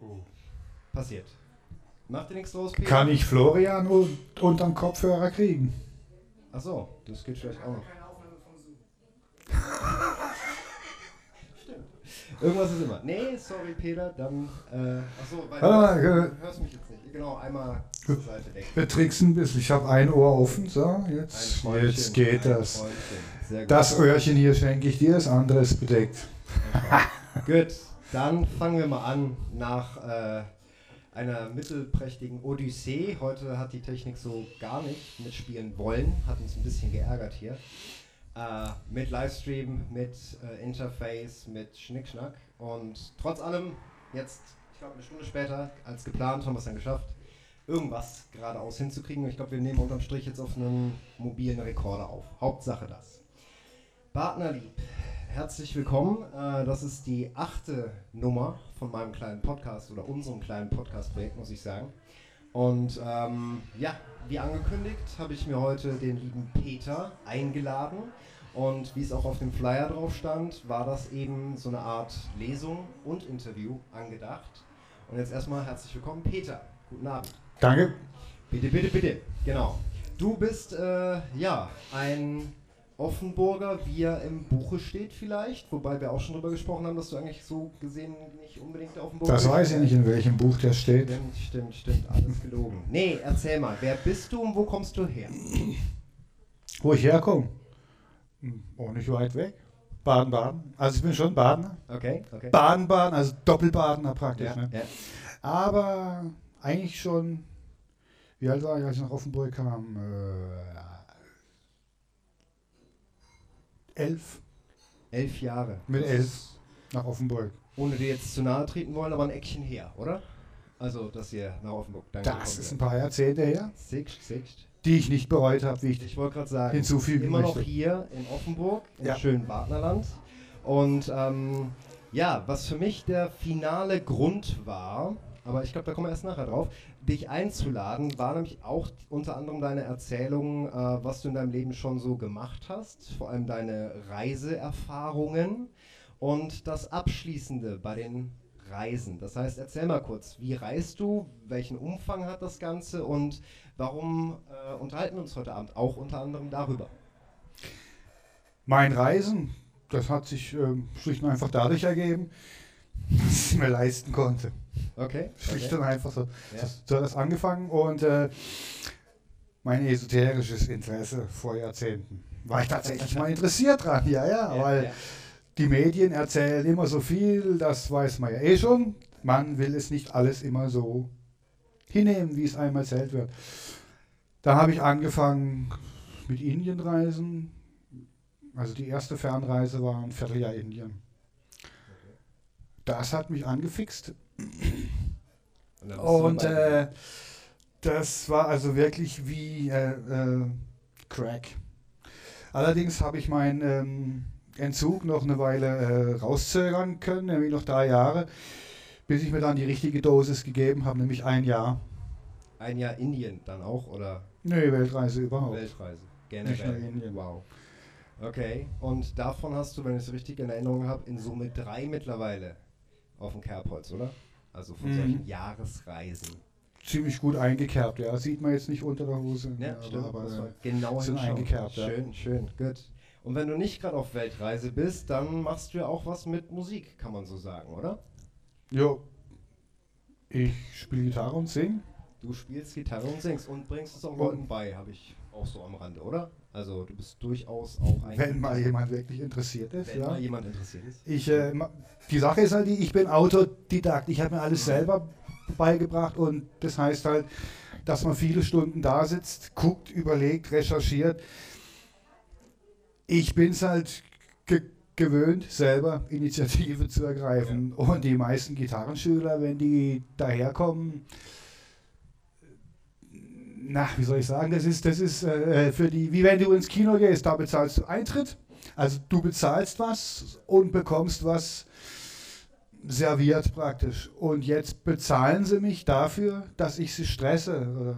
Oh. Passiert. Macht dir nichts draus, Peter? Kann ich Florian unter den Kopfhörer kriegen? Achso, das geht vielleicht auch noch. Stimmt. Irgendwas ist immer. Nee, sorry, Peter, dann. Äh, achso, weil ah, du hörst, hörst mich jetzt nicht. Genau, einmal zur Seite decken. Wir tricksen ein bisschen. Ich habe ein Ohr offen. So, jetzt, jetzt geht das. Das Öhrchen hier schenke ich dir, das andere ist bedeckt. Okay. Gut, dann fangen wir mal an nach. Äh, einer mittelprächtigen Odyssee. Heute hat die Technik so gar nicht mitspielen wollen, hat uns ein bisschen geärgert hier. Äh, mit Livestream, mit äh, Interface, mit Schnickschnack. Und trotz allem, jetzt, ich glaube, eine Stunde später als geplant, haben wir es dann geschafft, irgendwas geradeaus hinzukriegen. Ich glaube, wir nehmen unterm Strich jetzt auf einen mobilen Rekorder auf. Hauptsache das. Partnerlieb, herzlich willkommen. Äh, das ist die achte Nummer von meinem kleinen Podcast oder unserem kleinen Podcast-Projekt, muss ich sagen. Und ähm, ja, wie angekündigt, habe ich mir heute den lieben Peter eingeladen. Und wie es auch auf dem Flyer drauf stand, war das eben so eine Art Lesung und Interview angedacht. Und jetzt erstmal herzlich willkommen, Peter. Guten Abend. Danke. Bitte, bitte, bitte. Genau. Du bist äh, ja ein Offenburger, wie er im Buche steht vielleicht, wobei wir auch schon darüber gesprochen haben, dass du eigentlich so gesehen nicht unbedingt der Offenburger bist. Das weiß ich nicht, in welchem Buch der steht. Stimmt, stimmt, stimmt, alles gelogen. Nee, erzähl mal, wer bist du und wo kommst du her? Wo ich herkomme? Hm, auch nicht weit weg. Baden-Baden. Also ich bin schon Badener. Okay, okay. Baden-Baden, also Doppelbadener praktisch. Ja, ne? ja. Aber eigentlich schon, wie alt war ich, als ich nach Offenburg kam? Äh, elf. Elf Jahre. Mit elf nach Offenburg. Ohne dir jetzt zu nahe treten wollen, aber ein Eckchen her, oder? Also, dass ihr nach Offenburg dann Das ist ein paar Jahrzehnte her. Sicht, sicht. Die ich nicht bereut habe, wie ich, ich wollte gerade sagen, hinzufügen immer möchte. noch hier in Offenburg, im ja. schönen Partnerland. Und ähm, ja, was für mich der finale Grund war, aber ich glaube, da kommen wir erst nachher drauf, dich einzuladen, war nämlich auch unter anderem deine Erzählung, äh, was du in deinem Leben schon so gemacht hast, vor allem deine Reiseerfahrungen und das Abschließende bei den Reisen. Das heißt, erzähl mal kurz, wie reist du, welchen Umfang hat das Ganze und warum äh, unterhalten wir uns heute Abend auch unter anderem darüber? Mein Reisen, das hat sich äh, schlicht und einfach dadurch ergeben, es mir leisten konnte. Okay. Schlicht okay. und einfach so. Ja. So hat das angefangen und äh, mein esoterisches Interesse vor Jahrzehnten. War ich tatsächlich mal interessiert dran, ja, ja, ja weil ja. die Medien erzählen immer so viel, das weiß man ja eh schon. Man will es nicht alles immer so hinnehmen, wie es einem erzählt wird. Da habe ich angefangen mit Indienreisen. Also die erste Fernreise war ein Vierteljahr Indien. Das hat mich angefixt. Und, äh, das war also wirklich wie äh, äh, Crack. Allerdings habe ich meinen ähm, Entzug noch eine Weile äh, rauszögern können, nämlich noch drei Jahre, bis ich mir dann die richtige Dosis gegeben habe, nämlich ein Jahr. Ein Jahr Indien dann auch, oder? Nee, Weltreise überhaupt. Weltreise, generell. Nicht nur Indien. Wow. Okay, und davon hast du, wenn ich es richtig in Erinnerung habe, in Summe drei mittlerweile auf dem Kerbholz, oder? Also von mhm. solchen Jahresreisen. Ziemlich gut eingekerbt, ja. Sieht man jetzt nicht unter der Hose. Ja, aber, stimmt. Aber, aber genau sind eingekerbt. Schön, ja. schön, gut. Und wenn du nicht gerade auf Weltreise bist, dann machst du ja auch was mit Musik, kann man so sagen, oder? Jo. Ich spiele Gitarre und sing. Du spielst Gitarre und singst und bringst es auch Leuten bei, habe ich auch so am Rande, oder? Also du bist durchaus auch ein. Wenn mal jemand wirklich interessiert ist. Wenn ja. mal jemand interessiert ist. Ich, äh, die Sache ist halt die, ich bin Autodidakt. Ich habe mir alles selber beigebracht und das heißt halt, dass man viele Stunden da sitzt, guckt, überlegt, recherchiert. Ich bin es halt ge gewöhnt, selber Initiative zu ergreifen. Ja. Und die meisten Gitarrenschüler, wenn die daherkommen, na, wie soll ich sagen, das ist, das ist äh, für die, wie wenn du ins Kino gehst, da bezahlst du Eintritt. Also du bezahlst was und bekommst was serviert praktisch. Und jetzt bezahlen sie mich dafür, dass ich sie stresse.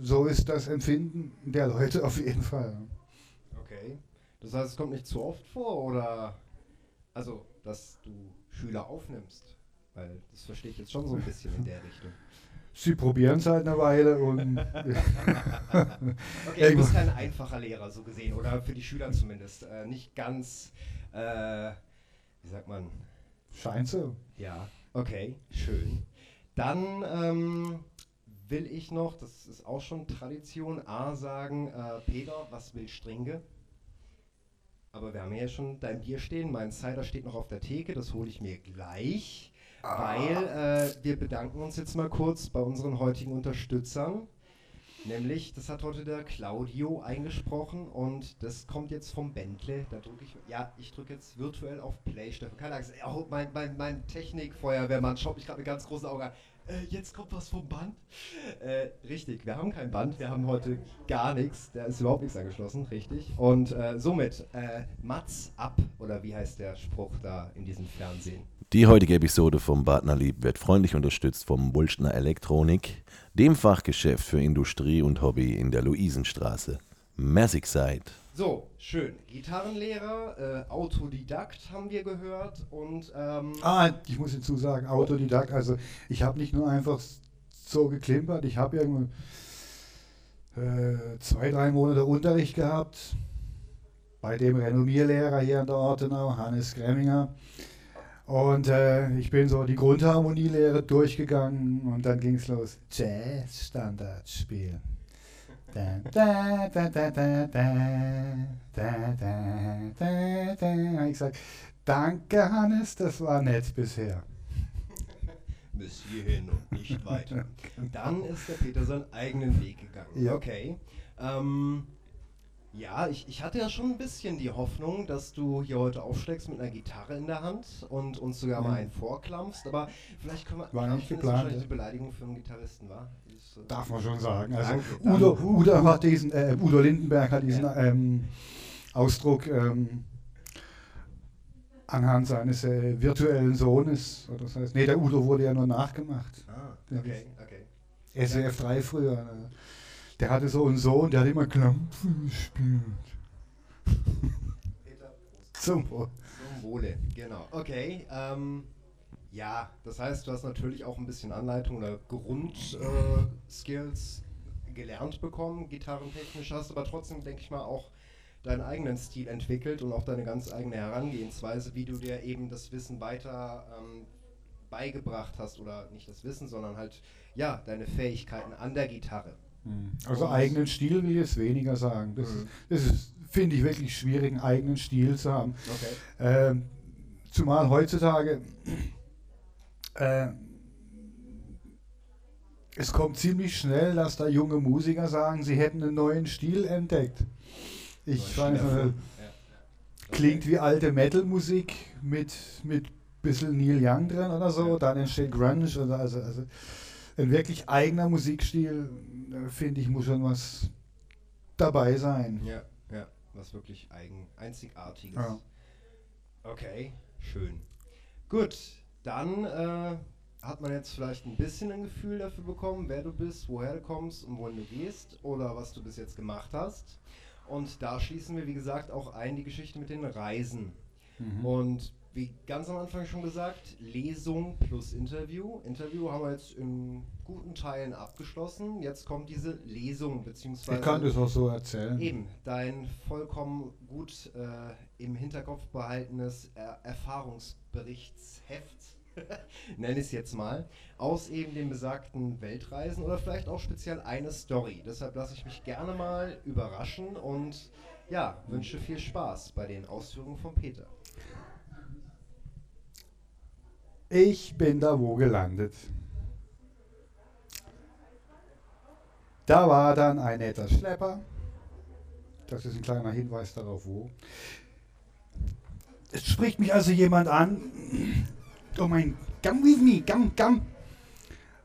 So ist das Empfinden der Leute auf jeden Fall. Okay. Das heißt, es kommt nicht zu oft vor oder also, dass du Schüler aufnimmst? Weil das verstehe ich jetzt schon so ein bisschen in der Richtung. Sie probieren es halt eine Weile und. okay, du bist kein einfacher Lehrer, so gesehen, oder für die Schüler zumindest. Äh, nicht ganz, äh, wie sagt man? Scheint so. Ja, okay, schön. Dann ähm, will ich noch, das ist auch schon Tradition, A sagen, äh, Peter, was will Stringe? Aber wir haben ja schon dein Bier stehen, mein Cider steht noch auf der Theke, das hole ich mir gleich. Weil äh, wir bedanken uns jetzt mal kurz bei unseren heutigen Unterstützern. Nämlich, das hat heute der Claudio eingesprochen und das kommt jetzt vom Bentle. Da drücke ich, ja, ich drücke jetzt virtuell auf Play, Steffen. Keine Angst, oh, mein, mein, mein Technikfeuerwehrmann schaut mich gerade mit ganz großen Augen an. Äh, jetzt kommt was vom Band. Äh, richtig, wir haben kein Band, wir haben heute gar nichts. Da ist überhaupt nichts angeschlossen, richtig. Und äh, somit, äh, Mats ab, oder wie heißt der Spruch da in diesem Fernsehen? Die heutige Episode vom Partnerlieb wird freundlich unterstützt vom Wulstner Elektronik, dem Fachgeschäft für Industrie und Hobby in der Luisenstraße. Merci seid. So, schön. Gitarrenlehrer, äh, Autodidakt haben wir gehört und. Ähm ah, ich muss hinzusagen, Autodidakt. Also, ich habe nicht nur einfach so geklimpert, ich habe irgendwo äh, zwei, drei Monate Unterricht gehabt bei dem Renommierlehrer hier an der Ortenau, Hannes Gremminger. Und äh, ich bin so die Grundharmonielehre durchgegangen und dann ging es los. Jazz-Standard spielen da, ich gesagt, danke Hannes, das war nett bisher. Bis hierhin und nicht weiter. Dann ist der Peter seinen eigenen Weg gegangen. Ja. Okay. Ähm, ja, ich, ich hatte ja schon ein bisschen die Hoffnung, dass du hier heute aufschlägst mit einer Gitarre in der Hand und uns sogar mal einen vorklampfst, aber vielleicht können wir. War nicht geplant. Das die Beleidigung für einen Gitarristen, war? Äh, Darf man schon sagen. Also Udo, Udo, hat diesen, äh, Udo Lindenberg hat diesen ja. ähm, Ausdruck ähm, anhand seines äh, virtuellen Sohnes. Das heißt, nee, der Udo wurde ja nur nachgemacht. Ah, okay, okay. SWF 3 früher. Äh, der hatte so einen Sohn, der hat immer Klampfen gespielt. Zum Wohle. Zum Wohle, genau. Okay, ähm, ja, das heißt, du hast natürlich auch ein bisschen Anleitung oder Grundskills äh, gelernt bekommen, gitarrentechnisch, hast aber trotzdem, denke ich mal, auch deinen eigenen Stil entwickelt und auch deine ganz eigene Herangehensweise, wie du dir eben das Wissen weiter ähm, beigebracht hast oder nicht das Wissen, sondern halt ja deine Fähigkeiten an der Gitarre. Hm. Also und eigenen Stil will ich jetzt weniger sagen. Das, mhm. das ist, finde ich, wirklich schwierig, einen eigenen Stil zu haben. Okay. Ähm, zumal heutzutage äh, es kommt ziemlich schnell, dass da junge Musiker sagen, sie hätten einen neuen Stil entdeckt. Ich weiß nicht, klingt wie alte Metal-Musik mit, mit bisschen Neil Young drin oder so, ja. dann entsteht Grunge oder also, also ein wirklich eigener Musikstil finde ich, muss schon was dabei sein. Ja, ja, was wirklich eigen, einzigartiges. Ja. Okay, schön. Gut, dann äh, hat man jetzt vielleicht ein bisschen ein Gefühl dafür bekommen, wer du bist, woher du kommst und wohin du gehst oder was du bis jetzt gemacht hast. Und da schließen wir, wie gesagt, auch ein die Geschichte mit den Reisen. Mhm. Und wie ganz am Anfang schon gesagt, Lesung plus Interview. Interview haben wir jetzt in guten Teilen abgeschlossen. Jetzt kommt diese Lesung, beziehungsweise. Ich kann das auch so erzählen. Eben, dein vollkommen gut äh, im Hinterkopf behaltenes er Erfahrungsberichtsheft, nenne ich es jetzt mal, aus eben den besagten Weltreisen oder vielleicht auch speziell eine Story. Deshalb lasse ich mich gerne mal überraschen und ja, wünsche viel Spaß bei den Ausführungen von Peter. Ich bin da wo gelandet. Da war dann ein netter Schlepper. Das ist ein kleiner Hinweis darauf, wo. Es spricht mich also jemand an. Oh mein, come with me, come, come.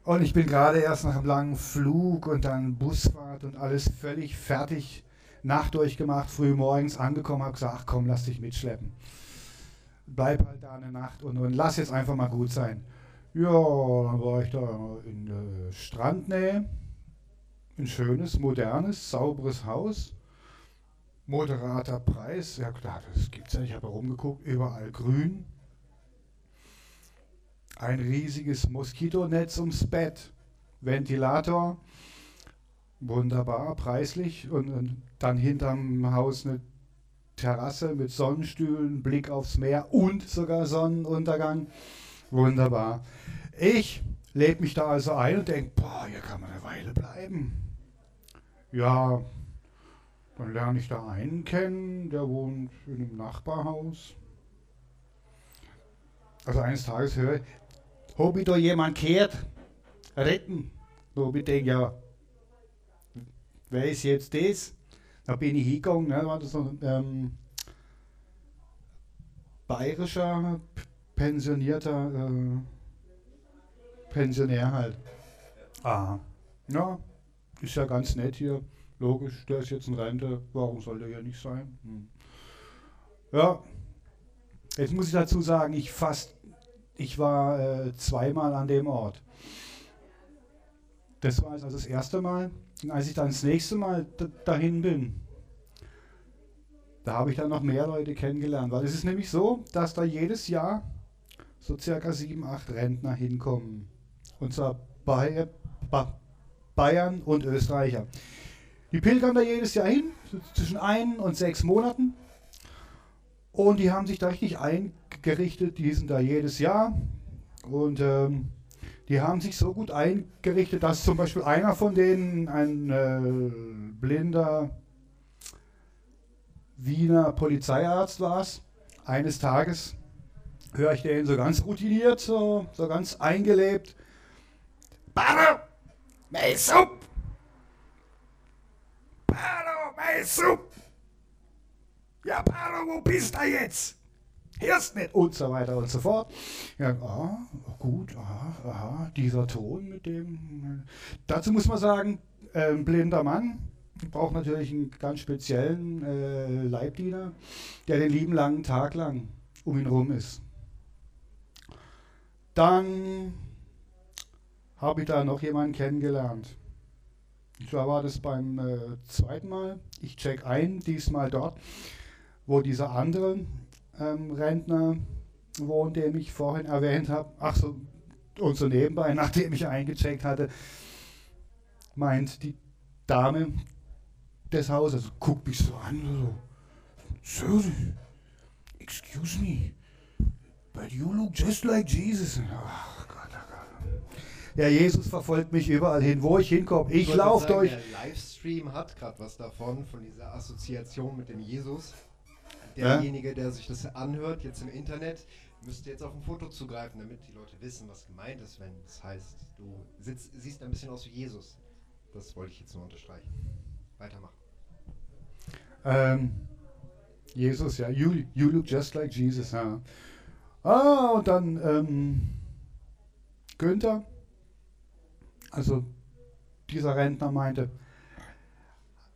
Und ich bin gerade erst nach einem langen Flug und dann Busfahrt und alles völlig fertig, Nacht durchgemacht, früh morgens angekommen, habe gesagt, ach komm, lass dich mitschleppen bleib halt da eine Nacht und, und lass jetzt einfach mal gut sein. Ja, dann war ich da in der Strandnähe. Ein schönes, modernes, sauberes Haus. Moderater Preis. Ja, klar, das gibt's ja. Ich habe herumgeguckt, überall grün. ein riesiges Moskitonetz ums Bett, Ventilator, wunderbar, preislich und, und dann hinterm Haus eine Terrasse mit Sonnenstühlen, Blick aufs Meer und sogar Sonnenuntergang. Wunderbar. Ich lebe mich da also ein und denke, boah, hier kann man eine Weile bleiben. Ja, dann lerne ich da einen kennen, der wohnt in einem Nachbarhaus. Also eines Tages höre ich, habe ich da jemand gehört? Retten. Habe ich gedacht, ja, wer ist jetzt das? Da bin ich hingegangen, ne, war das so ein ähm, bayerischer, pensionierter äh, Pensionär halt. Ah, ja, ist ja ganz nett hier. Logisch, der ist jetzt in Rente, warum soll der ja nicht sein? Hm. Ja, jetzt muss ich dazu sagen, ich fast, ich war äh, zweimal an dem Ort. Das war also das erste Mal. Und als ich dann das nächste Mal dahin bin, da habe ich dann noch mehr Leute kennengelernt. Weil es ist nämlich so, dass da jedes Jahr so circa sieben, acht Rentner hinkommen. Und zwar bei, Bayern und Österreicher. Die pilgern da jedes Jahr hin, zwischen ein und sechs Monaten. Und die haben sich da richtig eingerichtet, die sind da jedes Jahr. Und ähm, die haben sich so gut eingerichtet, dass zum Beispiel einer von denen, ein äh, blinder Wiener Polizeiarzt war, eines Tages höre ich den so ganz routiniert, so, so ganz eingelebt. Paro, mein Supp! Paro, mein Supp! Ja, Paro, wo bist du jetzt? Nicht? Und so weiter und so fort. Ja, ah, gut, aha, aha, dieser Ton mit dem. Dazu muss man sagen, äh, ein blinder Mann braucht natürlich einen ganz speziellen äh, Leibdiener, der den lieben langen Tag lang um ihn rum ist. Dann habe ich da noch jemanden kennengelernt. Und zwar war das beim äh, zweiten Mal. Ich check ein, diesmal dort, wo dieser andere ähm, Rentner wohnt, den ich vorhin erwähnt habe. Ach so, und so nebenbei, nachdem ich eingecheckt hatte, meint die Dame des Hauses, guckt mich so an, so, Sir, excuse me, but you look just like Jesus. Ach, der Jesus verfolgt mich überall hin, wo ich hinkomme. Ich, ich laufe durch. Der Livestream hat gerade was davon, von dieser Assoziation mit dem Jesus. Derjenige, der sich das anhört, jetzt im Internet, müsste jetzt auf ein Foto zugreifen, damit die Leute wissen, was gemeint ist, wenn es heißt, du sitzt, siehst ein bisschen aus wie Jesus. Das wollte ich jetzt nur unterstreichen. Weitermachen. Ähm, Jesus, ja. You, you look just like Jesus, ja. Ah, und dann ähm, Günther, also dieser Rentner meinte,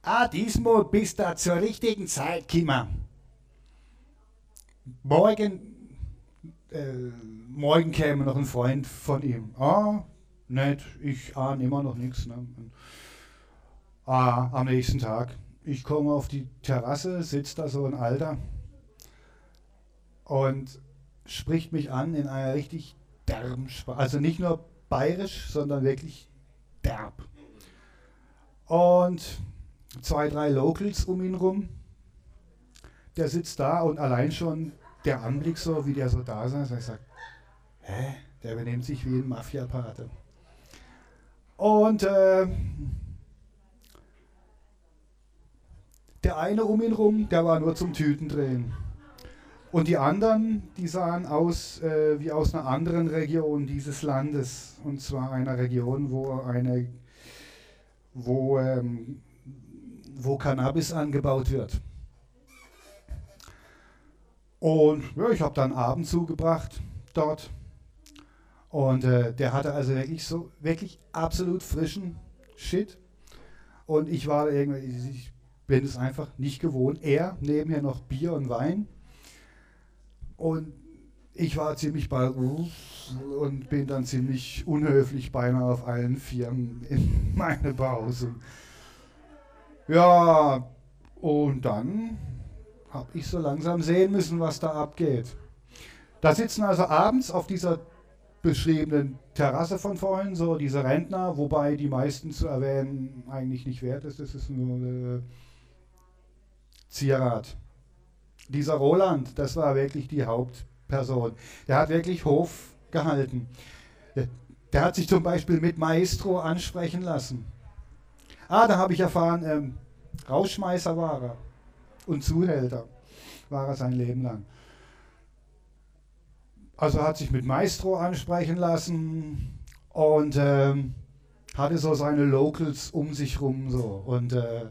ah, diesmal bist du zur richtigen Zeit gekommen. Morgen, äh, morgen käme noch ein Freund von ihm. Ah, nett, ich ahne immer noch nichts. Ne? Ah, am nächsten Tag. Ich komme auf die Terrasse, sitzt da so ein Alter und spricht mich an in einer richtig derben Sprache. Also nicht nur bayerisch, sondern wirklich derb. Und zwei, drei Locals um ihn rum. Der sitzt da und allein schon der Anblick so, wie der so da saß, ich sage, hä? Der benimmt sich wie ein Mafia-Pate. Und äh, der eine um ihn rum, der war nur zum Tütendrehen. Und die anderen, die sahen aus äh, wie aus einer anderen Region dieses Landes. Und zwar einer Region, wo, eine, wo, ähm, wo Cannabis angebaut wird. Und ja, ich habe dann Abend zugebracht dort. Und äh, der hatte also wirklich so, wirklich absolut frischen Shit. Und ich war irgendwie, ich bin es einfach nicht gewohnt. Er nebenher noch Bier und Wein. Und ich war ziemlich bald und bin dann ziemlich unhöflich beinahe auf allen Vieren in meine Pause. Ja, und dann habe ich so langsam sehen müssen, was da abgeht. Da sitzen also abends auf dieser beschriebenen Terrasse von vorhin, so diese Rentner, wobei die meisten zu erwähnen eigentlich nicht wert ist. Das ist nur äh, Zierat. Dieser Roland, das war wirklich die Hauptperson. Der hat wirklich Hof gehalten. Der, der hat sich zum Beispiel mit Maestro ansprechen lassen. Ah, da habe ich erfahren, ähm, Rauschmeißer war er und Zuhälter war er sein Leben lang. Also hat sich mit Maestro ansprechen lassen und ähm, hatte so seine Locals um sich rum so und äh,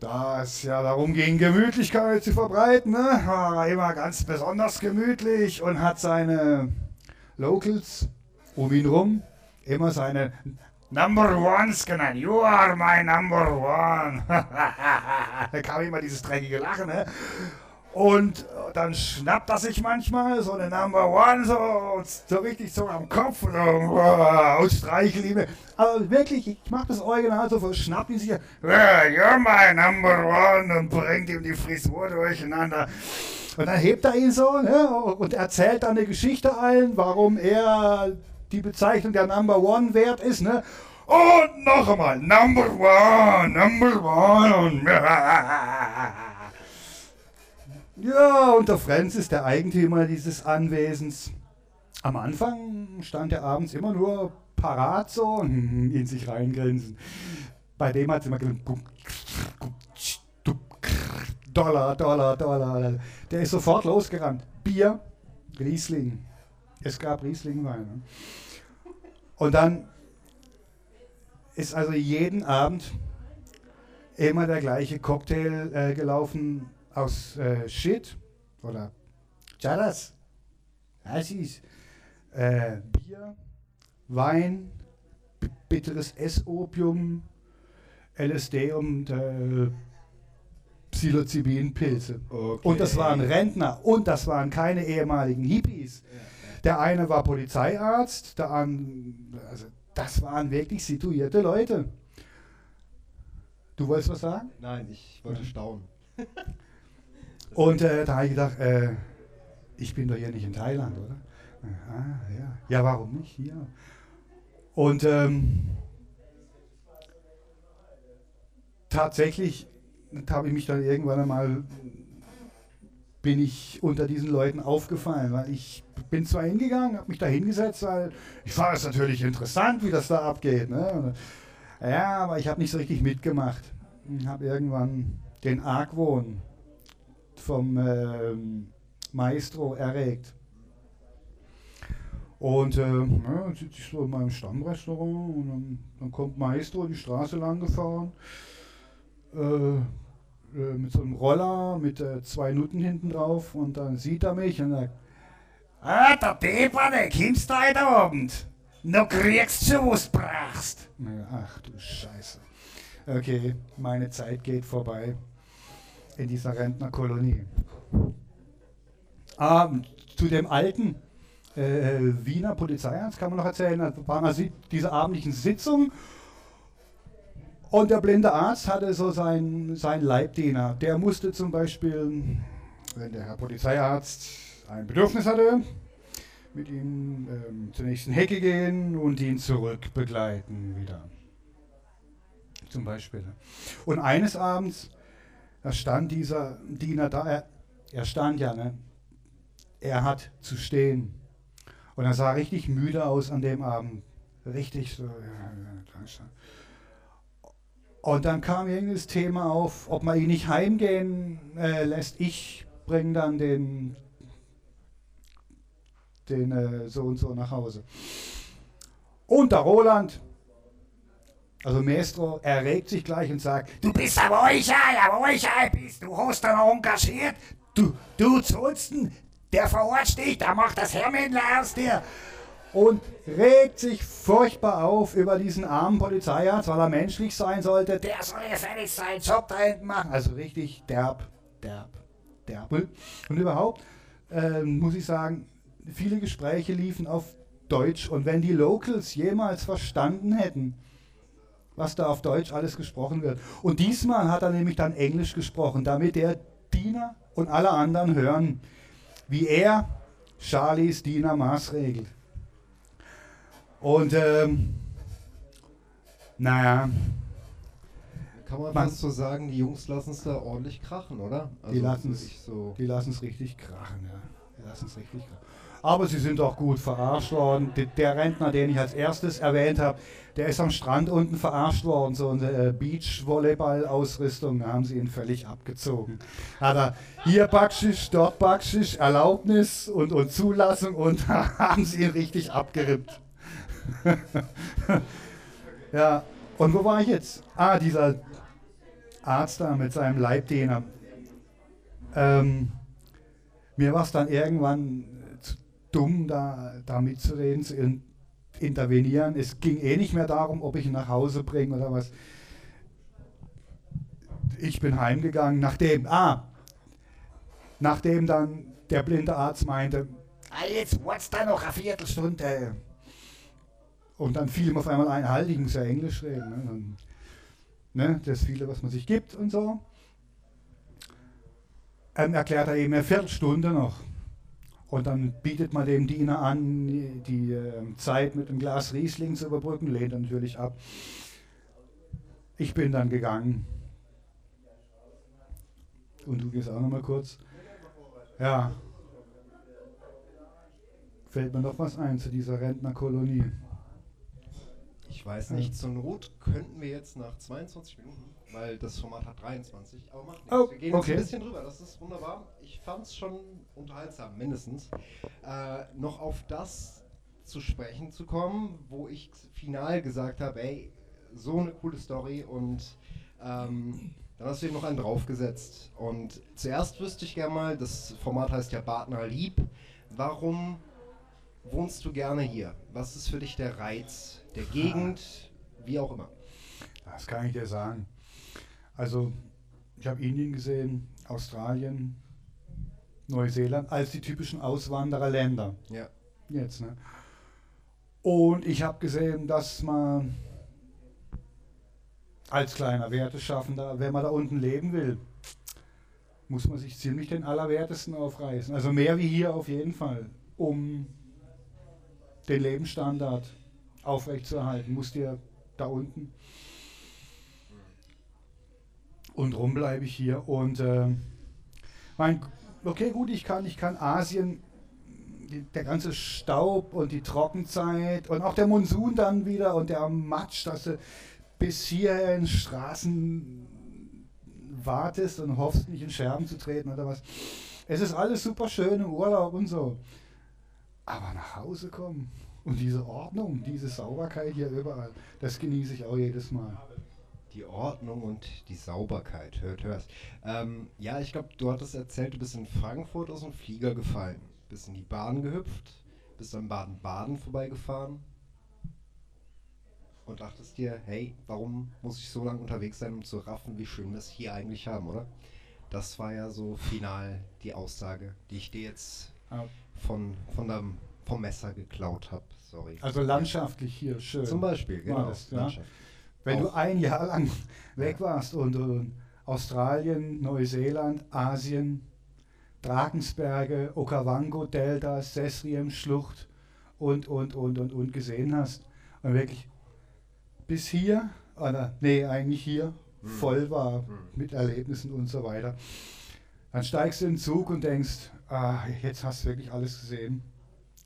da es ja darum ging, Gemütlichkeit zu verbreiten, ne, war er immer ganz besonders gemütlich und hat seine Locals um ihn rum immer seine Number Ones genannt. You are my number one. da kam immer dieses dreckige Lachen. Ne? Und dann schnappt er sich manchmal so eine Number One so, so richtig so am Kopf und, und streichelt ihn. Aber wirklich, ich mach das Original so, schnappt ihn sich. You're my Number One und bringt ihm die Frisur durcheinander. Und dann hebt er ihn so ne, und erzählt dann eine Geschichte allen, warum er die Bezeichnung der Number One wert ist, ne? Und noch einmal, Number One, Number One. Ja, und der Franz ist der Eigentümer dieses Anwesens. Am Anfang stand er abends immer nur parat so in sich reingrinsen. Bei dem hat es immer gesagt, Dollar, Dollar, Dollar. Der ist sofort losgerannt. Bier, Riesling. Es gab Rieslingwein. Ne? Und dann ist also jeden Abend immer der gleiche Cocktail äh, gelaufen aus äh, Shit oder Charas, Assis, äh, Bier, Wein, bitteres S-Opium, LSD und äh, Psilocybin-Pilze. Okay. Und das waren Rentner und das waren keine ehemaligen Hippies. Ja. Der eine war Polizeiarzt, der andere, also das waren wirklich situierte Leute. Du wolltest was sagen? Nein, ich wollte staunen. und äh, da habe ich gedacht, äh, ich bin doch hier nicht in Thailand, oder? Ah, ja. Ja, warum nicht? Hier. Und ähm, tatsächlich habe ich mich dann irgendwann einmal bin ich unter diesen Leuten aufgefallen, weil ich bin zwar hingegangen, habe mich da hingesetzt, weil ich fand es natürlich interessant, wie das da abgeht. Ne? Ja, aber ich habe nicht so richtig mitgemacht. Ich habe irgendwann den Argwohn vom ähm, Maestro erregt. Und äh, ja, sitze ich so in meinem Stammrestaurant und dann, dann kommt Maestro die Straße lang gefahren. Äh, mit so einem Roller mit äh, zwei Nutten hinten drauf und dann sieht er mich und sagt, Ah, der Deber, der kennst du heute Abend. Du kriegst schon, was du brauchst. Ach du Scheiße. Okay, meine Zeit geht vorbei in dieser Rentnerkolonie. Ah, zu dem alten äh, Wiener Polizeiarzt kann man noch erzählen, da waren also diese abendlichen Sitzungen und der blinde Arzt hatte so seinen, seinen Leibdiener. Der musste zum Beispiel, wenn der Herr Polizeiarzt ein Bedürfnis hatte, mit ihm ähm, zur nächsten Hecke gehen und ihn zurück begleiten wieder. Zum Beispiel. Und eines Abends, da stand dieser Diener da, er, er stand ja, ne? er hat zu stehen. Und er sah richtig müde aus an dem Abend. Richtig so. Ja, ja, und dann kam irgendein Thema auf, ob man ihn nicht heimgehen äh, lässt. Ich bringe dann den, den äh, so und so nach Hause. Und der Roland, also Maestro, erregt sich gleich und sagt, du bist aber euch aber euch bist, du hast da noch engagiert, du, du Zulsten, der verarscht dich, der macht das Hermännle aus dir und regt sich furchtbar auf über diesen armen Polizeiarzt, weil er menschlich sein sollte. Der soll ja fertig seinen Job da hinten machen. Also richtig derb, derb, derb. Und überhaupt äh, muss ich sagen, viele Gespräche liefen auf Deutsch. Und wenn die Locals jemals verstanden hätten, was da auf Deutsch alles gesprochen wird. Und diesmal hat er nämlich dann Englisch gesprochen, damit der Diener und alle anderen hören, wie er Charlies Diener maßregelt. Und ähm, naja. Kann man, man fast so sagen, die Jungs lassen es da ordentlich krachen, oder? Also die lassen es so richtig krachen, ja. Die lassen es richtig krachen. Aber sie sind auch gut verarscht worden. Der Rentner, den ich als erstes erwähnt habe, der ist am Strand unten verarscht worden. So eine äh, Beach-Volleyball-Ausrüstung, da haben sie ihn völlig abgezogen. Hat er hier Backschisch, dort Backschisch, Erlaubnis und, und Zulassung und haben sie ihn richtig abgerippt. ja, und wo war ich jetzt? Ah, dieser Arzt da mit seinem Leibdiener. Ähm, mir war es dann irgendwann dumm, da, da mitzureden, zu in, intervenieren. Es ging eh nicht mehr darum, ob ich ihn nach Hause bringe oder was. Ich bin heimgegangen, nachdem, ah, nachdem dann der blinde Arzt meinte, ah, jetzt what's da noch eine Viertelstunde. Und dann fiel ihm auf einmal ein, halt, ich muss ja Englisch reden. Ne? Dann, ne, das viele, was man sich gibt und so. Ähm, erklärt er eben eine Viertelstunde noch. Und dann bietet man dem Diener an, die äh, Zeit mit einem Glas Riesling zu überbrücken, lehnt er natürlich ab. Ich bin dann gegangen. Und du gehst auch noch mal kurz. Ja. Fällt mir noch was ein zu dieser Rentnerkolonie. Ich weiß nicht, zur Not könnten wir jetzt nach 22 Minuten weil das Format hat 23. Aber macht nichts. Oh, wir gehen okay. jetzt ein bisschen drüber. Das ist wunderbar. Ich fand es schon unterhaltsam, mindestens. Äh, noch auf das zu sprechen zu kommen, wo ich final gesagt habe, ey, so eine coole Story und ähm, dann hast du eben noch einen draufgesetzt. Und zuerst wüsste ich gerne mal, das Format heißt ja Partner lieb. Warum wohnst du gerne hier? Was ist für dich der Reiz der Gegend, wie auch immer? Das kann ich dir sagen. Also ich habe Indien gesehen, Australien, Neuseeland als die typischen Auswandererländer. Ja. Jetzt, ne? Und ich habe gesehen, dass man als kleiner Werteschaffender, wenn man da unten leben will, muss man sich ziemlich den Allerwertesten aufreißen. Also mehr wie hier auf jeden Fall, um den Lebensstandard aufrechtzuerhalten, muss dir da unten und rum bleibe ich hier. Und äh, mein, okay, gut, ich kann, ich kann Asien, der ganze Staub und die Trockenzeit und auch der Monsun dann wieder und der Matsch, dass du bis hier in Straßen wartest und hoffst, nicht in Scherben zu treten oder was. Es ist alles super schön im Urlaub und so. Aber nach Hause kommen und diese Ordnung, diese Sauberkeit hier überall, das genieße ich auch jedes Mal die Ordnung und die Sauberkeit. Hört, hörst. Ähm, ja, ich glaube, du hattest erzählt, du bist in Frankfurt aus dem Flieger gefallen, bist in die Bahn gehüpft, bist an Baden-Baden vorbeigefahren und dachtest dir, hey, warum muss ich so lange unterwegs sein, um zu raffen, wie schön wir es hier eigentlich haben, oder? Das war ja so final die Aussage, die ich dir jetzt von, von der, vom Messer geklaut habe. Sorry. Also landschaftlich hier schön. Zum Beispiel, genau. Das, ja? Wenn du ein Jahr lang weg warst und, und Australien, Neuseeland, Asien, Drakensberge, Okavango, Delta, Sesriem, Schlucht und, und, und, und, und gesehen hast und wirklich bis hier, oder nee, eigentlich hier, hm. voll war hm. mit Erlebnissen und so weiter, dann steigst du in den Zug und denkst, ah, jetzt hast du wirklich alles gesehen.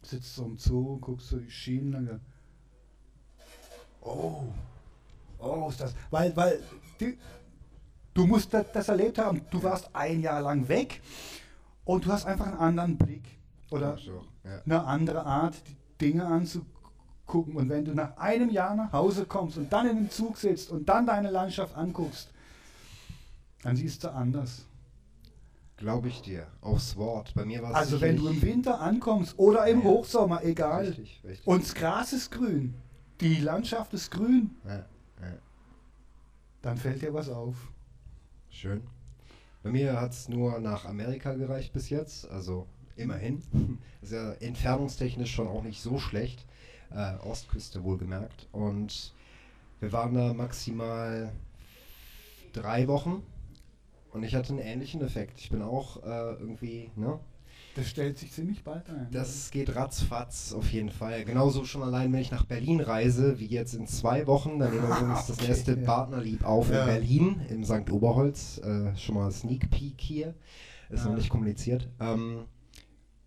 Sitzt so im Zug, guckst du die Schienen dann, oh, oh, ist das, weil, weil die, du musst das, das, erlebt haben. Du warst ein Jahr lang weg und du hast einfach einen anderen Blick oder so, ja. eine andere Art, die Dinge anzugucken. Und wenn du nach einem Jahr nach Hause kommst und dann in den Zug sitzt und dann deine Landschaft anguckst, dann siehst du anders. Glaube ich dir, aufs Wort. Bei mir war es Also wenn du im Winter ankommst oder im ja. Hochsommer, egal. Richtig, richtig. Und das Gras ist grün. Die Landschaft ist grün. Ja dann fällt dir was auf. Schön. Bei mir hat es nur nach Amerika gereicht bis jetzt, also immerhin. ist ja entfernungstechnisch schon auch nicht so schlecht. Äh, Ostküste wohlgemerkt. Und wir waren da maximal drei Wochen und ich hatte einen ähnlichen Effekt. Ich bin auch äh, irgendwie, ne? Das stellt sich ziemlich bald ein. Das geht ratzfatz auf jeden Fall. Genauso schon allein, wenn ich nach Berlin reise, wie jetzt in zwei Wochen. Dann nehmen wir uns das Okay, erste ja. Partnerlieb auf Ja. in Berlin, im St. Oberholz. Äh, schon mal Sneak Peek hier. Ist Ja. noch nicht kommuniziert. Ähm,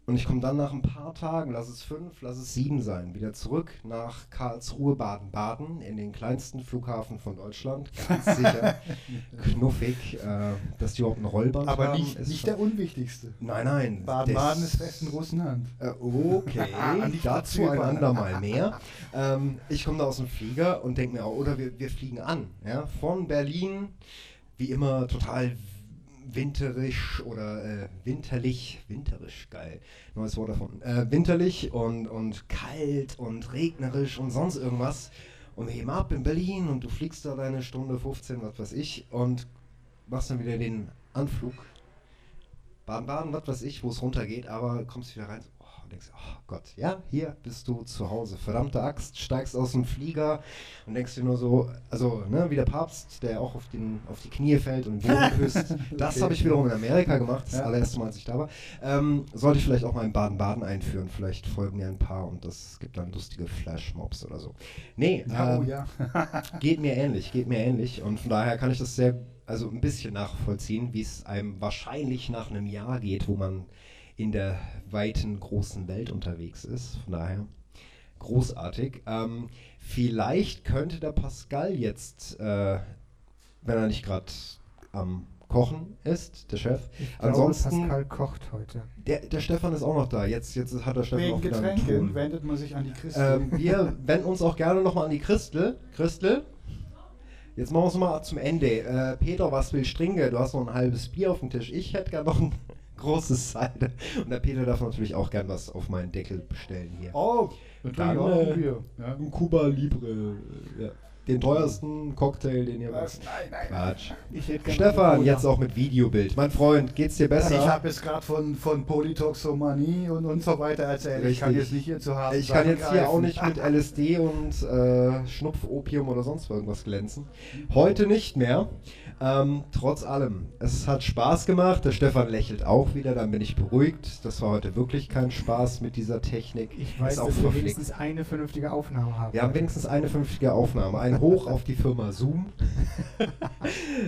und ich komme dann nach ein paar Tagen, lass es fünf, lass es sieben sein, wieder zurück nach Karlsruhe, Baden-Baden, in den kleinsten Flughafen von Deutschland. Ganz sicher, knuffig, äh, dass die überhaupt eine Rollbahn Aber haben. nicht, ist nicht schon- der unwichtigste. Nein, nein. Baden-Baden ist fest in Russenhand. äh, okay, Nicht dazu ein aber- andermal mehr. Ähm, ich komme da aus dem Flieger und denke mir, auch, oder wir, wir fliegen an. Ja? Von Berlin, wie immer total winterisch oder äh, winterlich, winterisch, geil, neues Wort davon, äh, winterlich und, und kalt und regnerisch und sonst irgendwas. Und wir heben ab in Berlin und du fliegst da deine Stunde 15, was weiß ich, und machst dann wieder den Anflug Baden-Baden, was weiß ich, wo es runtergeht, aber kommst wieder rein so, und denkst, oh Gott, ja, hier bist du zu Hause. Verdammte Axt, steigst aus dem Flieger und denkst dir nur so, also, ne, wie der Papst, der auch auf, den, auf die Knie fällt und den Boden küsst. Das Okay. habe ich wiederum in Amerika gemacht, das Ja. allererste Mal, als ich da war. Ähm, sollte ich vielleicht auch mal in Baden-Baden einführen, vielleicht folgen mir ein paar und das gibt dann lustige Flashmobs oder so. Nee, Ja, oh ähm, ja. Geht mir ähnlich, geht mir ähnlich. Und von daher kann ich das sehr, also ein bisschen nachvollziehen, wie es einem wahrscheinlich nach einem Jahr geht, wo man in der weiten, großen Welt unterwegs ist. Von daher großartig. Ähm, vielleicht könnte der Pascal jetzt, äh, wenn er nicht gerade am Kochen ist, der Chef. Ich glaube, Ansonsten, Pascal kocht heute. der, der Stefan ist auch noch da. Jetzt, jetzt hat der Stefan Wegen auch wieder einen Getränken Ton. wendet man sich an die Christen. Ähm, wir wenden uns auch gerne nochmal an die Christel. Christel? Jetzt machen wir es mal zum Ende. Äh, Peter, was will Stringe? Du hast noch ein halbes Bier auf dem Tisch. Ich hätte gerne noch ein großes Seide. Und der Peter darf natürlich auch gern was auf meinen Deckel bestellen hier. oh, dann Dann, trinke ich auch äh, ein Bier. Ja. Ein Cuba Libre. äh, Ja. Den teuersten Cocktail, den ihr macht. Nein, nein. Quatsch. Ich hätte gerne Stefan, jetzt auch mit Videobild. Mein Freund, geht's dir besser? Ich habe jetzt gerade von, von Polytoxomanie und, und so weiter erzählt. Ich kann Richtig. jetzt nicht hier zu haben. Ich kann jetzt hier auch nicht mit LSD und äh, Schnupfopium oder sonst irgendwas glänzen. Heute nicht mehr. Ähm, trotz allem, es hat Spaß gemacht. Der Stefan lächelt auch wieder, dann bin ich beruhigt. Das war heute wirklich kein Spaß mit dieser Technik. Ich weiß, Ist auch dass wir wenigstens eine vernünftige Aufnahme haben. Wir haben wenigstens eine vernünftige Aufnahme. Ein Hoch auf die Firma Zoom.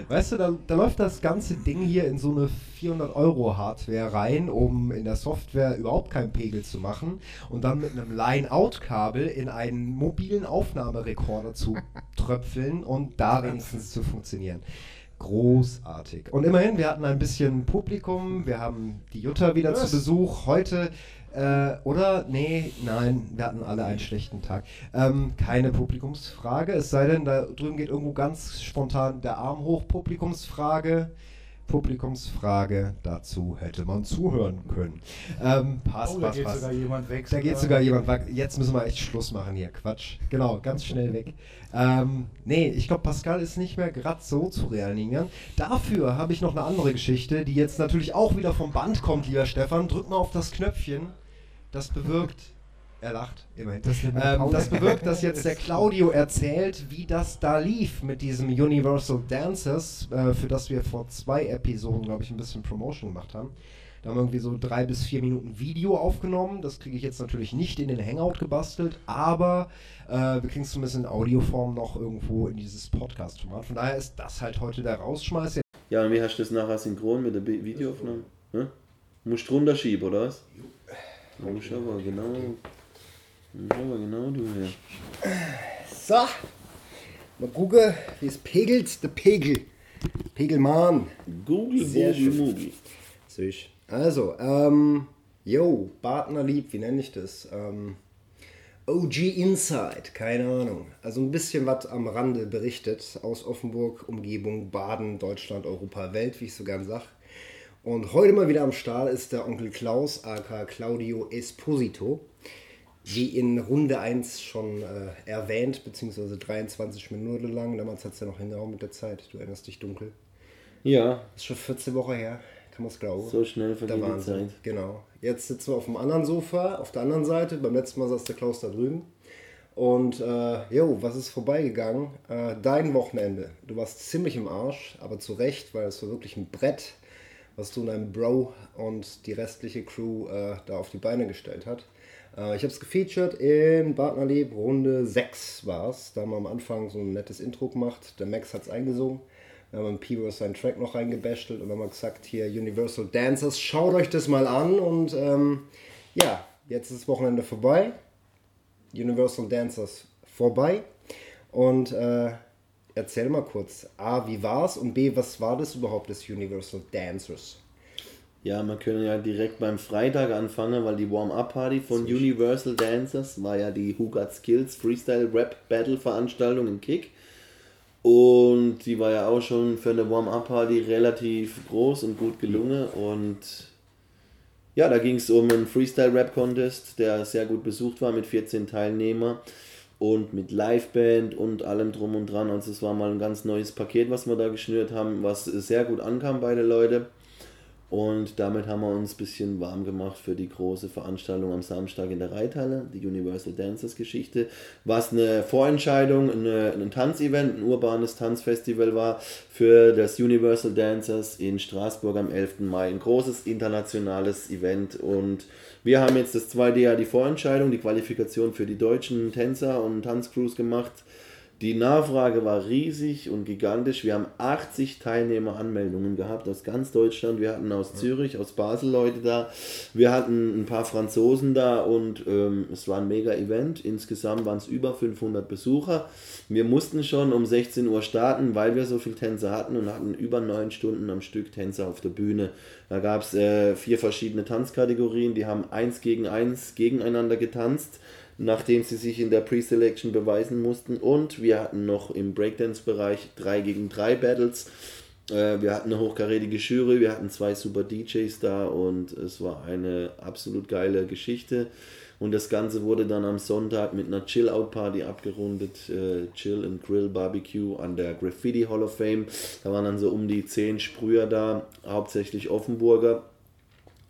weißt du, da, da läuft das ganze Ding hier in so eine 400 Euro Hardware rein, um in der Software überhaupt keinen Pegel zu machen und dann mit einem Line-Out-Kabel in einen mobilen Aufnahmerekorder zu tröpfeln und da wenigstens zu funktionieren. Großartig. Und immerhin, wir hatten ein bisschen Publikum, wir haben die Jutta wieder Was? zu Besuch. Heute, äh, oder? Nee, nein, wir hatten alle einen schlechten Tag. Ähm, keine Publikumsfrage, es sei denn, da drüben geht irgendwo ganz spontan der Arm hoch. Publikumsfrage. Publikumsfrage, dazu hätte man zuhören können. Ähm, passt, Oh, da passt, geht passt. sogar jemand weg. Da geht sogar jemand weg. Jetzt müssen wir echt Schluss machen hier. Quatsch. Genau, ganz schnell weg. Ähm, nee, ich glaube, Pascal ist nicht mehr gerade so zu reanimieren. Dafür habe ich noch eine andere Geschichte, die jetzt natürlich auch wieder vom Band kommt, lieber Stefan. Drück mal auf das Knöpfchen. Das bewirkt. Er lacht, immerhin. Das, Ähm, das bewirkt, dass jetzt der Claudio erzählt, wie das da lief mit diesem Universal Dancers, äh, für das wir vor zwei Episoden, glaube ich, ein bisschen Promotion gemacht haben. Da haben wir irgendwie so drei bis vier Minuten Video aufgenommen. Das kriege ich jetzt natürlich nicht in den Hangout gebastelt, aber äh, wir kriegen es zumindest in Audioform noch irgendwo in dieses Podcast-Format. Von daher ist das halt heute der Rausschmeiß. Ja, und wie hast du das nachher synchron mit der Videoaufnahme? Hm? Musst du runterschieben, oder was? Ja, musst aber genau. musst aber genau du her. So, mal gucken, wie es pegelt, der Pegel. Pegelmann. Google, Sehr Google. Süß. Also, ähm, yo, Partnerlieb, wie nenne ich das? Ähm, OG Inside, keine Ahnung. Also ein bisschen was am Rande berichtet aus Offenburg, Umgebung, Baden, Deutschland, Europa, Welt, wie ich so gern sag. Und heute mal wieder am Start ist der Onkel Klaus, aka Claudio Esposito. Wie in Runde 1 schon äh, erwähnt, beziehungsweise 23 Minuten lang. Damals hat es ja noch hingehauen mit der Zeit. Du erinnerst dich dunkel. Ja, Ist schon 14 Wochen her, kann man es glauben. so schnell Der vergeht die. Zeit. Genau. Jetzt sitzen wir auf dem anderen Sofa, auf der anderen Seite. Beim letzten Mal saß der Klaus da drüben. Und, äh, jo, was ist vorbeigegangen? Äh, dein Wochenende. Du warst ziemlich im Arsch, aber zu Recht, weil es war wirklich ein Brett. Was du und dein Bro und die restliche Crew äh, da auf die Beine gestellt hat. Äh, ich habe es gefeatured in Partnerlieb, Runde 6 war es. Da haben wir am Anfang so ein nettes Intro gemacht. Der Max hat es eingesungen. Wir haben P seinen Track noch reingebestelt und haben mal gesagt, hier Universal Dancers, schaut euch das mal an. Und ähm, ja, jetzt ist das Wochenende vorbei. Universal Dancers vorbei. Und äh, erzähl mal kurz, A, wie war's und B, was war das überhaupt, das Universal Dancers? Ja, man könnte ja direkt beim Freitag anfangen, weil die Warm-Up-Party von Universal Dancers war ja die Who Got Skills Freestyle Rap Battle Veranstaltung im Kick. Und die war ja auch schon für eine Warm-Up-Party relativ groß und gut gelungen. Und ja, da ging es um einen Freestyle-Rap-Contest, der sehr gut besucht war mit 14 Teilnehmern und mit Liveband und allem drum und dran. Also es war mal ein ganz neues Paket, was wir da geschnürt haben, was sehr gut ankam bei den Leuten. Und damit haben wir uns ein bisschen warm gemacht für die große Veranstaltung am Samstag in der Reithalle, die Universal Dancers Geschichte, was eine Vorentscheidung, eine, ein Tanzevent, ein urbanes Tanzfestival war für das Universal Dancers in Straßburg am 11. Mai. Ein großes internationales Event und wir haben jetzt das zweite Jahr die Vorentscheidung, die Qualifikation für die deutschen Tänzer und Tanzcrews gemacht. Die Nachfrage war riesig und gigantisch. Wir haben 80 Teilnehmeranmeldungen gehabt aus ganz Deutschland. Wir hatten aus Zürich, aus Basel Leute da. Wir hatten ein paar Franzosen da und ähm, es war ein mega Event. Insgesamt waren es über 500 Besucher. Wir mussten schon um 16 Uhr starten, weil wir so viele Tänzer hatten und hatten über neun Stunden am Stück Tänzer auf der Bühne. Da gab es äh, vier verschiedene Tanzkategorien. Die haben eins gegen eins gegeneinander getanzt nachdem sie sich in der Pre-Selection beweisen mussten. Und wir hatten noch im Breakdance-Bereich 3 gegen 3 Battles. Äh, wir hatten eine hochkarätige Jury, wir hatten zwei super DJs da und es war eine absolut geile Geschichte. Und das Ganze wurde dann am Sonntag mit einer Chill-Out-Party abgerundet. Äh, Chill and Grill Barbecue an der Graffiti Hall of Fame. Da waren dann so um die 10 Sprüher da, hauptsächlich Offenburger.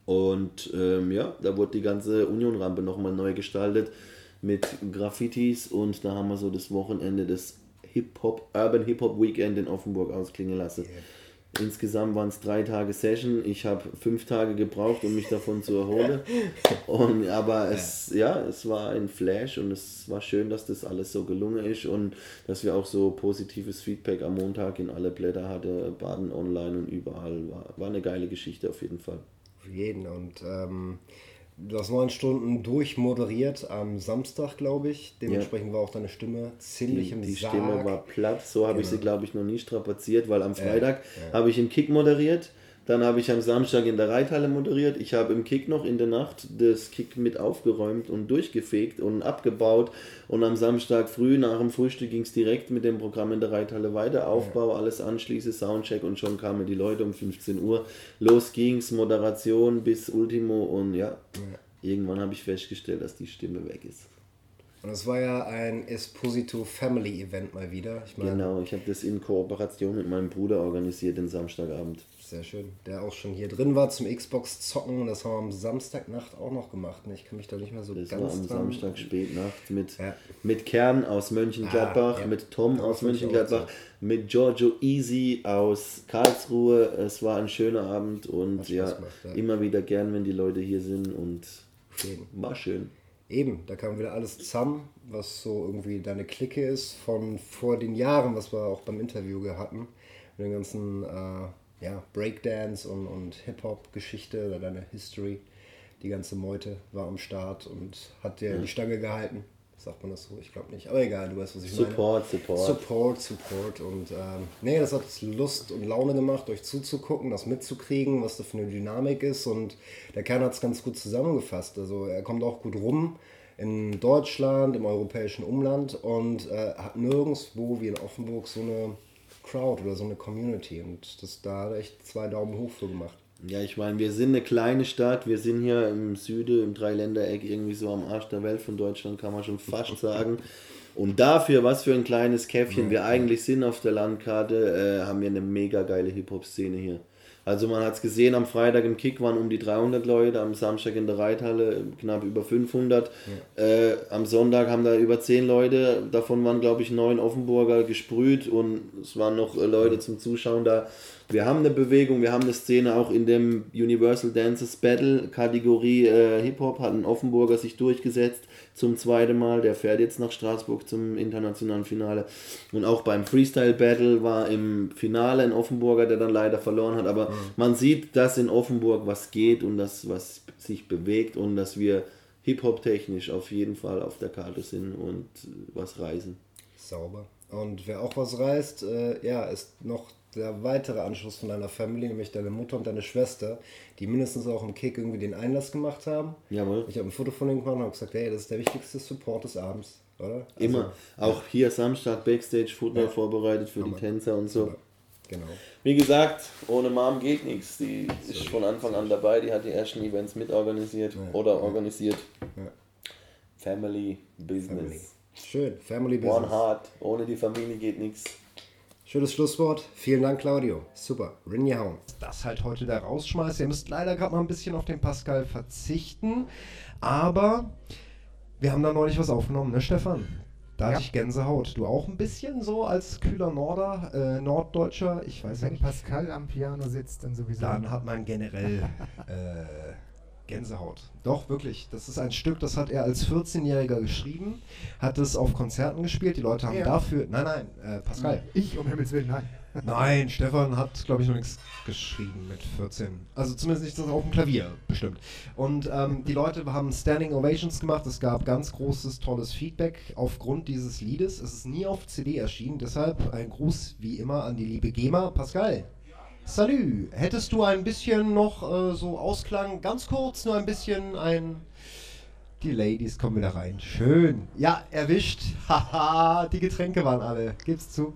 Und ähm, ja, da wurde die ganze Union-Rampe nochmal neu gestaltet mit Graffitis und da haben wir so das Wochenende des Hip-Hop, Urban Hip-Hop Weekend in Offenburg ausklingen lassen. Yeah. Insgesamt waren es drei Tage Session. Ich habe fünf Tage gebraucht, um mich davon zu erholen. Und, aber es, ja, es war ein Flash und es war schön, dass das alles so gelungen ist und dass wir auch so positives Feedback am Montag in alle Blätter hatten, Baden online und überall. War, war eine geile Geschichte auf jeden Fall. Für jeden. Und ähm, Du hast neun Stunden durchmoderiert am Samstag, glaube ich. Dementsprechend ja. war auch deine Stimme ziemlich die, im Die Sarg. Stimme war platt, so habe genau. ich sie, glaube ich, noch nie strapaziert, weil am Freitag äh, habe ich im Kick moderiert dann habe ich am Samstag in der Reithalle moderiert. Ich habe im Kick noch in der Nacht das Kick mit aufgeräumt und durchgefegt und abgebaut. Und am Samstag früh nach dem Frühstück ging es direkt mit dem Programm in der Reithalle weiter. Aufbau, alles anschließe, Soundcheck und schon kamen die Leute um 15 Uhr. Los ging's, Moderation bis Ultimo und ja, irgendwann habe ich festgestellt, dass die Stimme weg ist. Und es war ja ein Esposito Family Event mal wieder. Ich mein, genau, ich habe das in Kooperation mit meinem Bruder organisiert den Samstagabend. Sehr schön. Der auch schon hier drin war zum Xbox zocken. Das haben wir am Samstagnacht auch noch gemacht. Ne? Ich kann mich da nicht mehr so das ganz war am dran. Samstag Spätnacht mit, ja. mit Kern aus Mönchengladbach, ah, ja. mit Tom aus Mönchengladbach, mit Giorgio Easy aus Karlsruhe. Es war ein schöner Abend und ja, gemacht, ja, immer wieder gern, wenn die Leute hier sind und schön. war schön. Eben, da kam wieder alles zusammen, was so irgendwie deine Clique ist von vor den Jahren, was wir auch beim Interview hatten. Mit den ganzen äh, ja, Breakdance und, und Hip-Hop-Geschichte oder deine History. Die ganze Meute war am Start und hat dir ja. die Stange gehalten. Sagt man das so? Ich glaube nicht. Aber egal, du weißt, was ich support, meine. Support, Support. Support, Und ähm, nee, das hat Lust und Laune gemacht, euch zuzugucken, das mitzukriegen, was da für eine Dynamik ist. Und der Kern hat es ganz gut zusammengefasst. Also er kommt auch gut rum in Deutschland, im europäischen Umland und äh, hat nirgendwo wie in Offenburg so eine Crowd oder so eine Community. Und das da hat echt zwei Daumen hoch für gemacht. Ja, ich meine, wir sind eine kleine Stadt, wir sind hier im Süden, im Dreiländereck, irgendwie so am Arsch der Welt von Deutschland, kann man schon fast sagen. Und dafür, was für ein kleines Käffchen wir eigentlich sind auf der Landkarte, äh, haben wir eine mega geile Hip-Hop-Szene hier. Also man hat es gesehen, am Freitag im Kick waren um die 300 Leute, am Samstag in der Reithalle knapp über 500. Ja. Äh, am Sonntag haben da über 10 Leute, davon waren glaube ich 9 Offenburger gesprüht und es waren noch äh, Leute zum Zuschauen da. Wir haben eine Bewegung, wir haben eine Szene auch in dem Universal Dances Battle Kategorie äh, Hip-Hop, hat ein Offenburger sich durchgesetzt zum zweiten Mal. Der fährt jetzt nach Straßburg zum internationalen Finale. Und auch beim Freestyle Battle war im Finale ein Offenburger, der dann leider verloren hat. Aber mhm. man sieht, dass in Offenburg was geht und das, was sich bewegt und dass wir Hip-Hop-technisch auf jeden Fall auf der Karte sind und was reisen. Sauber. Und wer auch was reist, äh, ja, ist noch der weitere Anschluss von deiner Family, nämlich deine Mutter und deine Schwester, die mindestens auch im Kick irgendwie den Einlass gemacht haben. Jawohl. Ich habe ein Foto von denen gemacht und habe gesagt, hey, das ist der wichtigste Support des Abends, oder? Also, Immer. Auch ja. hier Samstag Backstage Football ja. vorbereitet für Hammer. die Tänzer und so. Genau. Wie gesagt, ohne Mom geht nichts. Die so ist von Anfang an dabei, die hat die ersten Events mitorganisiert ja. oder organisiert. Family Business. Family. Schön, Family Business. One Heart, ohne die Familie geht nichts. Schönes Schlusswort. Vielen Dank, Claudio. Super. Rinja hauen. Das halt heute der Rausschmeiß. Ihr müsst leider gerade mal ein bisschen auf den Pascal verzichten. Aber wir haben da neulich was aufgenommen, ne, Stefan? Da ja. hatte ich Gänsehaut. Du auch ein bisschen so als kühler Norder, äh, Norddeutscher? Ich weiß Wenn nicht. Pascal am Piano sitzt, dann sowieso. Dann hat man generell äh, Gänsehaut. Doch, wirklich. Das ist ein Stück, das hat er als 14-Jähriger geschrieben, hat es auf Konzerten gespielt. Die Leute haben ja. dafür. Nein, nein, äh, Pascal. Ich, um Himmels Willen, nein. Nein, Stefan hat, glaube ich, noch nichts geschrieben mit 14. Also zumindest nicht das auf dem Klavier, bestimmt. Und ähm, die Leute haben Standing Ovations gemacht. Es gab ganz großes, tolles Feedback aufgrund dieses Liedes. Es ist nie auf CD erschienen. Deshalb ein Gruß wie immer an die liebe GEMA. Pascal, Salut, hättest du ein bisschen noch äh, so Ausklang, ganz kurz, nur ein bisschen ein... Die Ladies kommen wieder rein. Schön. Ja, erwischt. Haha, die Getränke waren alle. Gib's zu.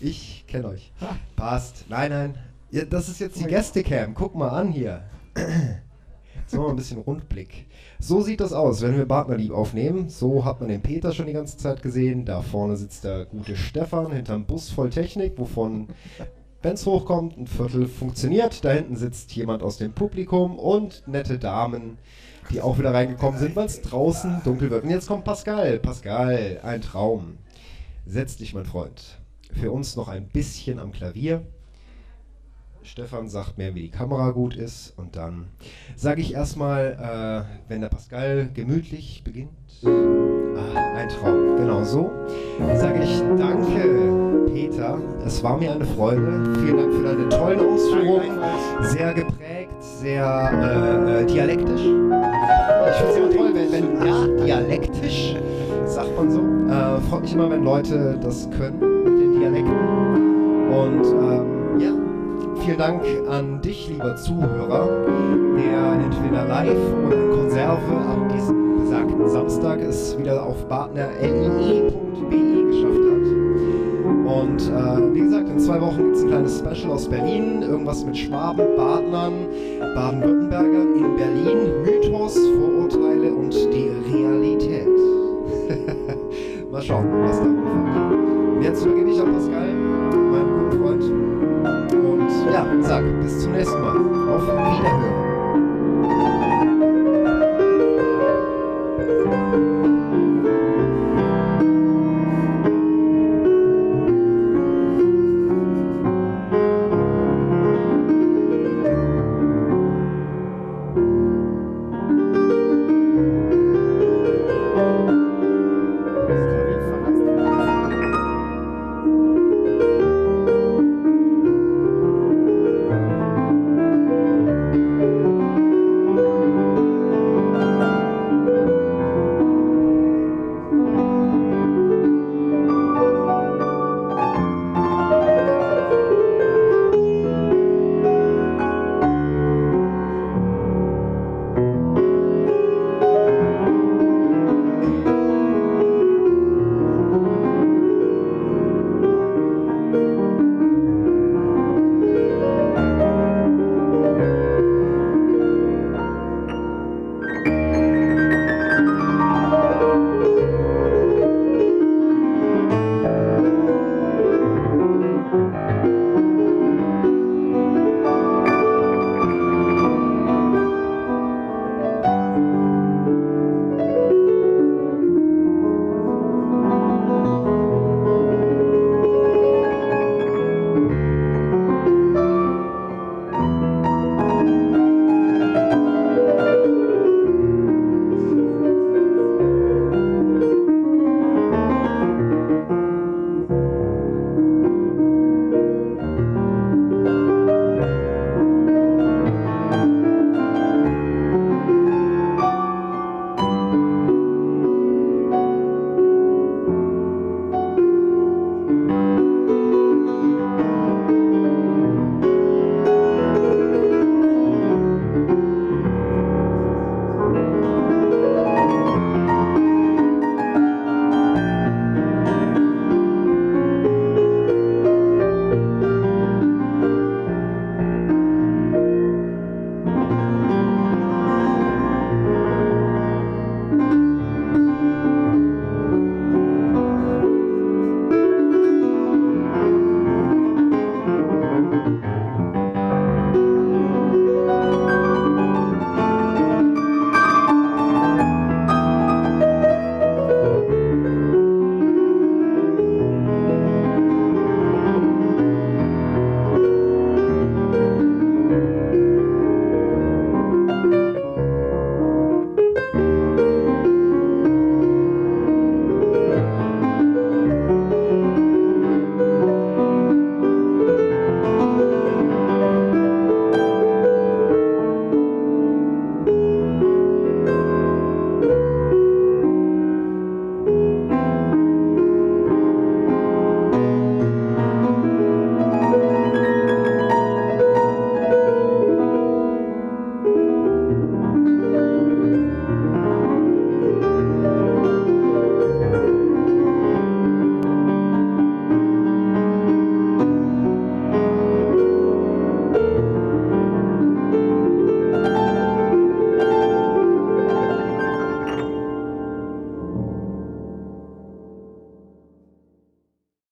Ich kenne euch. Passt. Nein, nein. Ja, das ist jetzt die Gästecam. Guck mal an hier. So, ein bisschen Rundblick. So sieht das aus, wenn wir Partnerlieb aufnehmen. So hat man den Peter schon die ganze Zeit gesehen. Da vorne sitzt der gute Stefan hinterm Bus voll Technik, wovon wenn es hochkommt, ein Viertel funktioniert. Da hinten sitzt jemand aus dem Publikum und nette Damen, die auch wieder reingekommen sind, weil es draußen dunkel wird. Und jetzt kommt Pascal. Pascal, ein Traum. Setz dich, mein Freund. Für uns noch ein bisschen am Klavier. Stefan sagt mir, wie die Kamera gut ist. Und dann sage ich erstmal, äh, wenn der Pascal gemütlich beginnt. Ah, ein Traum, genau so. Sage ich danke, Peter. Es war mir eine Freude. Vielen Dank für deine tollen Ausführungen. Sehr geprägt, sehr äh, äh dialektisch. Ich finde es immer toll, wenn, wenn, ja, dialektisch, sagt man so. Äh, freut mich immer, wenn Leute das können mit den Dialekten. Und ähm, ja, vielen Dank an dich, lieber Zuhörer, der entweder live oder in Konserve ab diesem besagten Samstag es wieder auf partnerlie.de geschafft hat. Und äh, wie gesagt, in zwei Wochen gibt es ein kleines Special aus Berlin. Irgendwas mit Schwaben, Badnern, Baden-Württembergern in Berlin. Mythos, Vorurteile und die Realität. Mal schauen, was da kommt. Und jetzt übergebe ich an Pascal, meinen guten Freund. Und ja, sag, bis zum nächsten Mal. Auf Wiederhören.